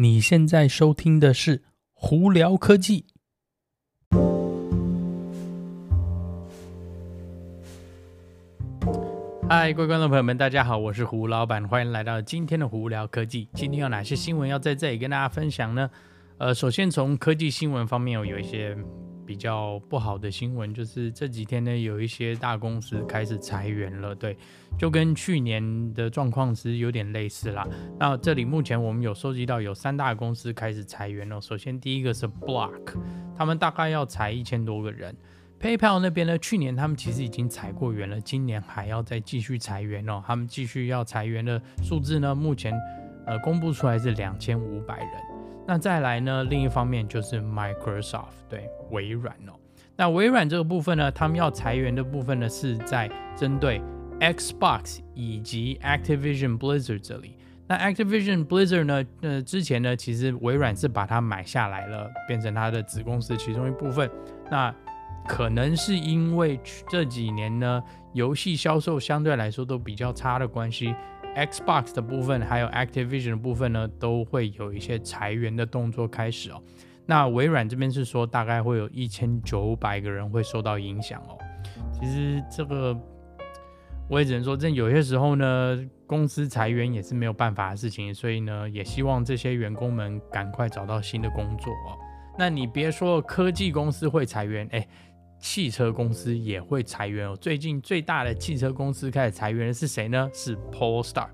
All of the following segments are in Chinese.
你现在收听的是胡聊科技。嗨，各位观众朋友们，大家好，我是胡老板，欢迎来到今天的胡聊科技。今天有哪些新闻要在这里跟大家分享呢？呃，首先从科技新闻方面，有有一些。比较不好的新闻就是这几天呢，有一些大公司开始裁员了，对，就跟去年的状况其实有点类似啦。那这里目前我们有收集到有三大公司开始裁员了。首先第一个是 Block，他们大概要裁一千多个人。PayPal 那边呢，去年他们其实已经裁过员了，今年还要再继续裁员哦。他们继续要裁员的数字呢，目前呃公布出来是两千五百人。那再来呢，另一方面就是 Microsoft 对微软哦。那微软这个部分呢，他们要裁员的部分呢，是在针对 Xbox 以及 Activision Blizzard 这里。那 Activision Blizzard 呢，呃，之前呢，其实微软是把它买下来了，变成它的子公司其中一部分。那可能是因为这几年呢，游戏销售相对来说都比较差的关系。Xbox 的部分还有 Activision 的部分呢，都会有一些裁员的动作开始哦。那微软这边是说，大概会有一千九百个人会受到影响哦。其实这个我也只能说，这有些时候呢，公司裁员也是没有办法的事情，所以呢，也希望这些员工们赶快找到新的工作哦。那你别说科技公司会裁员，哎。汽车公司也会裁员哦。最近最大的汽车公司开始裁员的是谁呢？是 Polestar。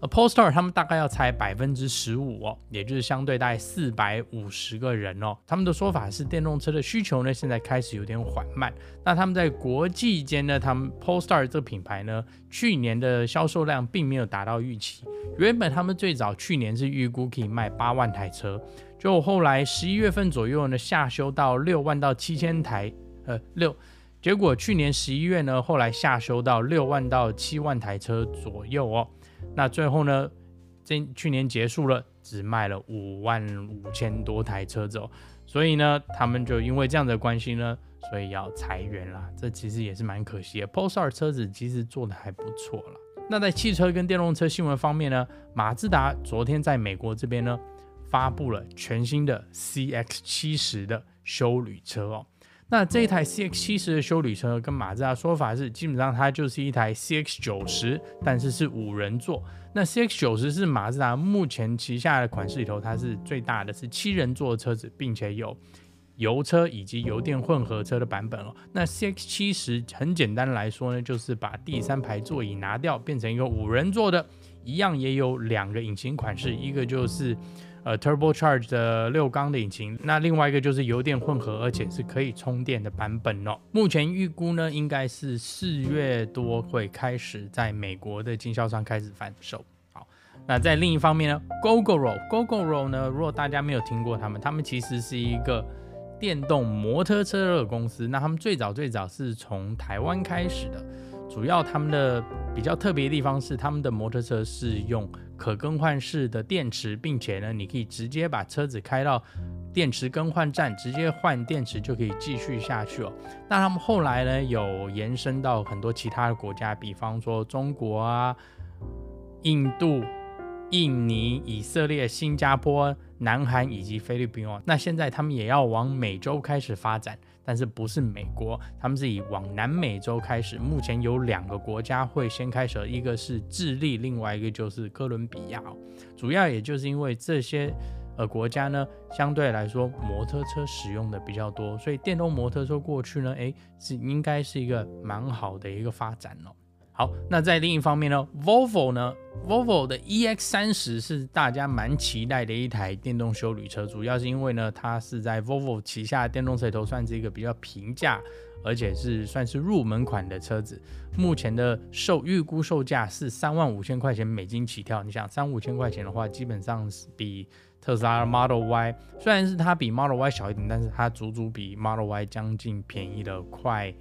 而 Polestar 他们大概要裁百分之十五哦，也就是相对大概四百五十个人哦。他们的说法是，电动车的需求呢，现在开始有点缓慢。那他们在国际间呢，他们 Polestar 这个品牌呢，去年的销售量并没有达到预期。原本他们最早去年是预估可以卖八万台车，就后来十一月份左右呢，下修到六万到七千台。呃，六，结果去年十一月呢，后来下修到六万到七万台车左右哦。那最后呢，这去年结束了，只卖了五万五千多台车子哦。所以呢，他们就因为这样的关系呢，所以要裁员啦。这其实也是蛮可惜的。Polestar 车子其实做的还不错了。那在汽车跟电动车新闻方面呢，马自达昨天在美国这边呢，发布了全新的 CX 七十的休旅车哦。那这一台 CX 七十的修理车跟马自达说法是，基本上它就是一台 CX 九十，但是是五人座。那 CX 九十是马自达目前旗下的款式里头，它是最大的，是七人座的车子，并且有油车以及油电混合车的版本哦。那 CX 七十很简单来说呢，就是把第三排座椅拿掉，变成一个五人座的，一样也有两个引擎款式，一个就是。呃 Turbo Charge 的六缸的引擎，那另外一个就是油电混合，而且是可以充电的版本哦。目前预估呢，应该是四月多会开始在美国的经销商开始贩售。好，那在另一方面呢，Gogoro，Gogoro 呢，如果大家没有听过他们，他们其实是一个电动摩托车的公司。那他们最早最早是从台湾开始的。主要他们的比较特别的地方是，他们的摩托车是用可更换式的电池，并且呢，你可以直接把车子开到电池更换站，直接换电池就可以继续下去哦。那他们后来呢，有延伸到很多其他的国家，比方说中国啊、印度、印尼、以色列、新加坡、南韩以及菲律宾哦。那现在他们也要往美洲开始发展。但是不是美国，他们是以往南美洲开始。目前有两个国家会先开始，一个是智利，另外一个就是哥伦比亚。主要也就是因为这些呃国家呢，相对来说摩托车使用的比较多，所以电动摩托车过去呢，诶，是应该是一个蛮好的一个发展哦。好，那在另一方面呢，Volvo 呢，Volvo 的 EX30 是大家蛮期待的一台电动休旅车，主要是因为呢，它是在 Volvo 旗下电动车里头算是一个比较平价，而且是算是入门款的车子。目前的售预估售价是三万五千块钱美金起跳。你想三五千块钱的话，基本上是比特斯拉 Model Y，虽然是它比 Model Y 小一点，但是它足足比 Model Y 将近便宜了快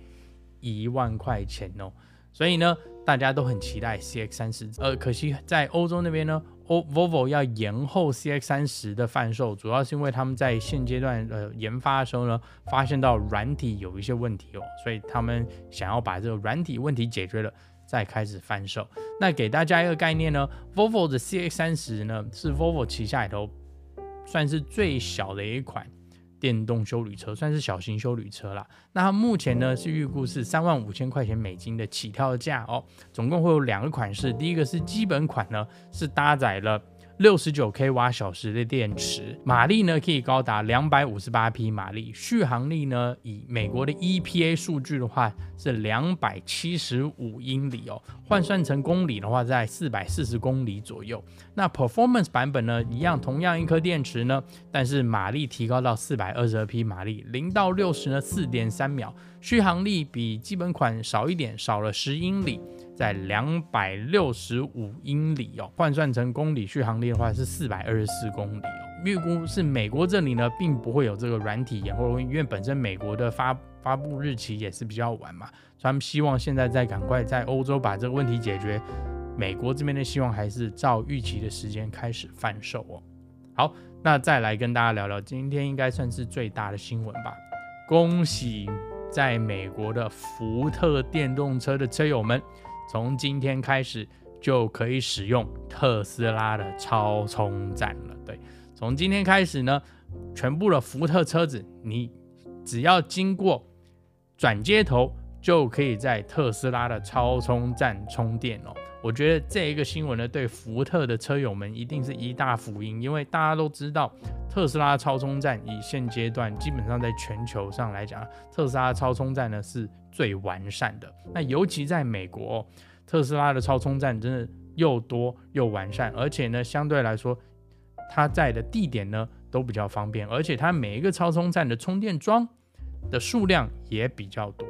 一万块钱哦。所以呢，大家都很期待 CX 三十，呃，可惜在欧洲那边呢，欧 Volvo 要延后 CX 三十的贩售，主要是因为他们在现阶段呃研发的时候呢，发现到软体有一些问题哦，所以他们想要把这个软体问题解决了，再开始贩售。那给大家一个概念呢，Volvo 的 CX 三十呢，是 Volvo 旗下里头算是最小的一款电动修旅车，算是小型修旅车啦。那它目前呢是预估是三万五千块钱美金的起跳价哦，总共会有两个款式，第一个是基本款呢，是搭载了。六十九 k 瓦小时的电池，马力呢可以高达两百五十八匹马力，续航力呢以美国的 EPA 数据的话是两百七十五英里哦，换算成公里的话在四百四十公里左右。那 Performance 版本呢一样，同样一颗电池呢，但是马力提高到四百二十二匹马力，零到六十呢四点三秒，续航力比基本款少一点，少了十英里。在两百六十五英里哦，换算成公里续航力的话是四百二十四公里哦。预估是美国这里呢，并不会有这个软体延后，因为本身美国的发发布日期也是比较晚嘛，所以他们希望现在再赶快在欧洲把这个问题解决。美国这边的希望还是照预期的时间开始贩售哦。好，那再来跟大家聊聊，今天应该算是最大的新闻吧。恭喜在美国的福特电动车的车友们。从今天开始就可以使用特斯拉的超充站了。对，从今天开始呢，全部的福特车子，你只要经过转接头，就可以在特斯拉的超充站充电哦。我觉得这一个新闻呢，对福特的车友们一定是一大福音，因为大家都知道，特斯拉超充站以现阶段基本上在全球上来讲，特斯拉超充站呢是。最完善的，那尤其在美国，特斯拉的超充站真的又多又完善，而且呢，相对来说，它在的地点呢都比较方便，而且它每一个超充站的充电桩的数量也比较多，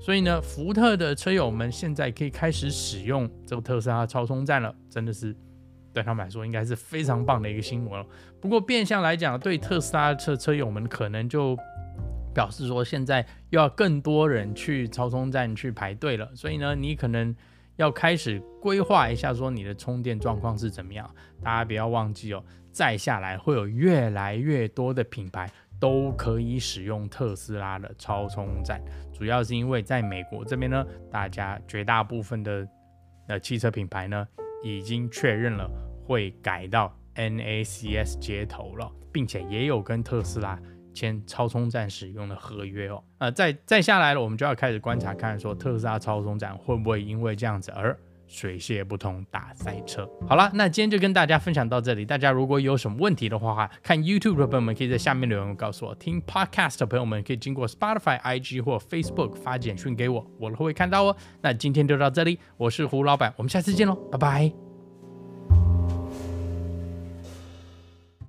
所以呢，福特的车友们现在可以开始使用这个特斯拉超充站了，真的是对他们来说应该是非常棒的一个新闻了。不过变相来讲，对特斯拉车车友们可能就。表示说，现在又要更多人去超充站去排队了，所以呢，你可能要开始规划一下，说你的充电状况是怎么样。大家不要忘记哦，再下来会有越来越多的品牌都可以使用特斯拉的超充站，主要是因为在美国这边呢，大家绝大部分的呃汽车品牌呢已经确认了会改到 NACS 接头了，并且也有跟特斯拉。签超充站使用的合约哦，呃，再再下来了，我们就要开始观察，看说特斯拉超充站会不会因为这样子而水泄不通大塞车。好了，那今天就跟大家分享到这里。大家如果有什么问题的话，看 YouTube 的朋友们可以在下面留言告诉我；听 Podcast 的朋友们可以经过 Spotify、IG 或 Facebook 发简讯给我，我都会看到哦。那今天就到这里，我是胡老板，我们下次见喽，拜拜。